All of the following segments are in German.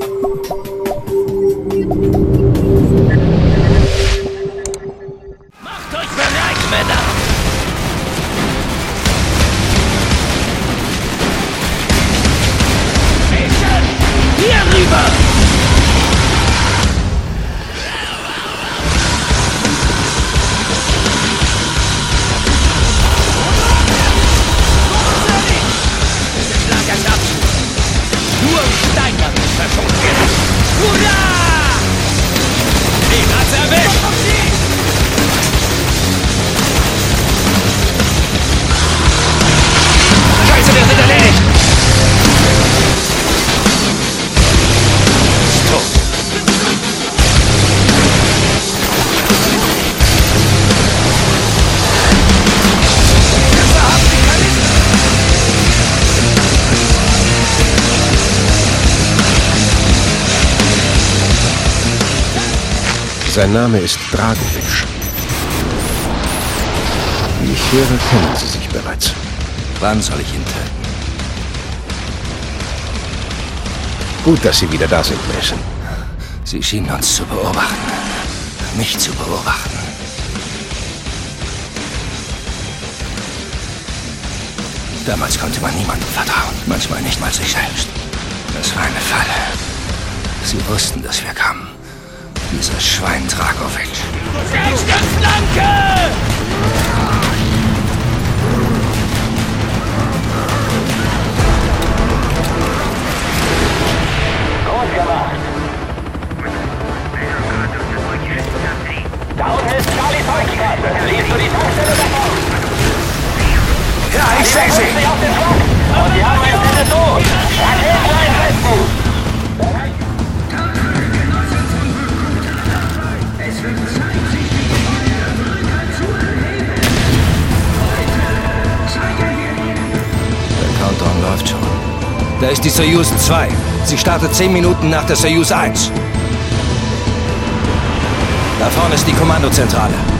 you Sein Name ist Dragovic. Wie ich höre, kennen Sie sich bereits. Wann soll ich ihn töten? Gut, dass Sie wieder da sind, Mason. Sie schienen uns zu beobachten. Mich zu beobachten. Damals konnte man niemandem vertrauen. Manchmal nicht mal sich selbst. Das war eine Falle. Sie wussten, dass wir kamen. Dieser Schwein Dragovic. Rechte Flanke! Gut gemacht. Da unten ist Charlie Volksstraße. Siehst du die Tankstelle davon? Ja, ich sehe sie! Und die haben Ende tot. Raketen Da ist die Soyuz 2. Sie startet 10 Minuten nach der Soyuz 1. Da vorne ist die Kommandozentrale.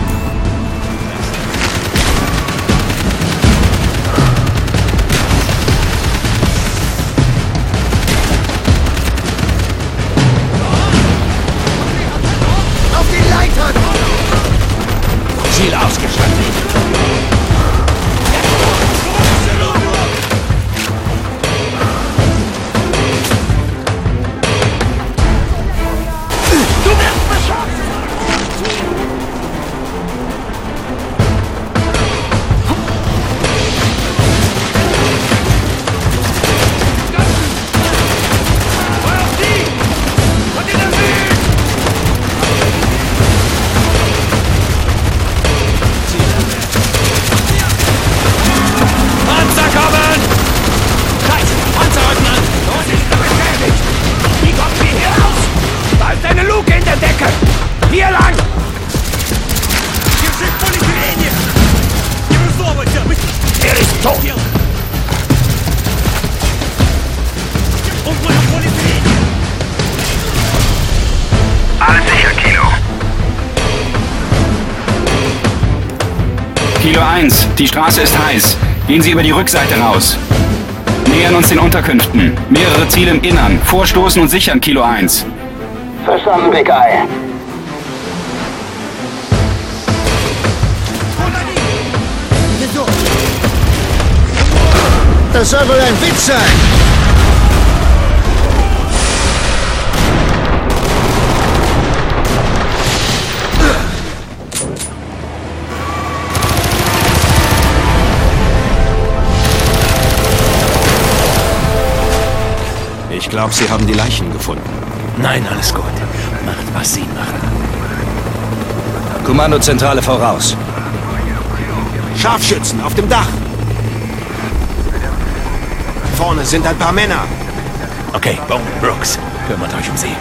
Kilo 1, die Straße ist heiß. Gehen Sie über die Rückseite raus. Nähern uns den Unterkünften. Mehrere Ziele im Innern. Vorstoßen und sichern, Kilo 1. Verstanden, Big Eye. Das soll wohl ein Witz sein! Ich glaube, Sie haben die Leichen gefunden. Nein, alles gut. Macht, was Sie machen. Kommandozentrale voraus. Scharfschützen auf dem Dach! Vorne sind ein paar Männer. Okay, Bone Brooks, kümmert euch um sie.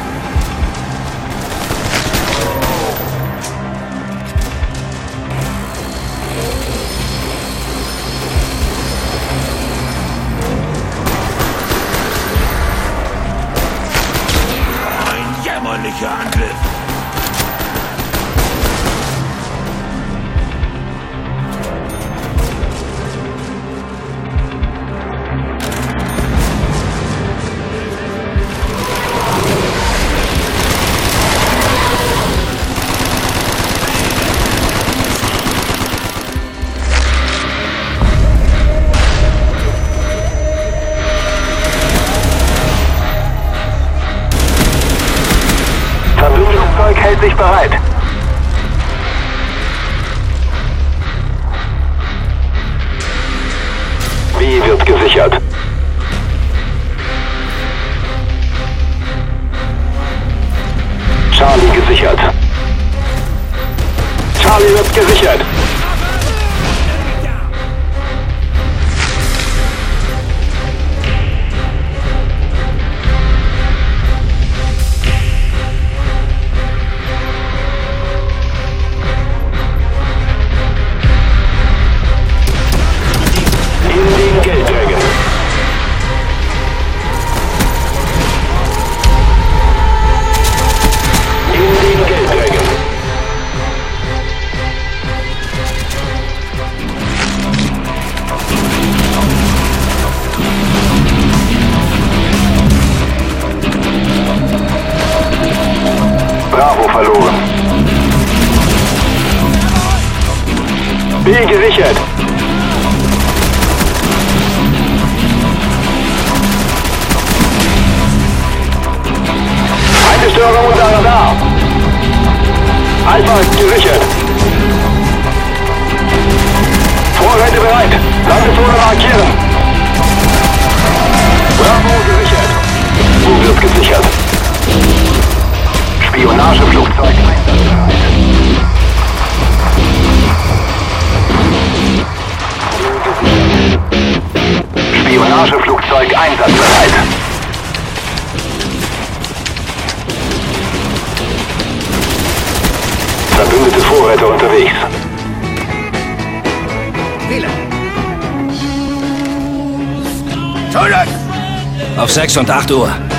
Bereit. Wie wird gesichert? Charlie gesichert. Charlie wird gesichert. B gesichert. Eine Störung unter Radar. Alpha gesichert. Vorräte bereit. Landezone markieren. Einsatzbereit. Verbündete Vorräte unterwegs. Wählen. Auf 6 und 8 Uhr.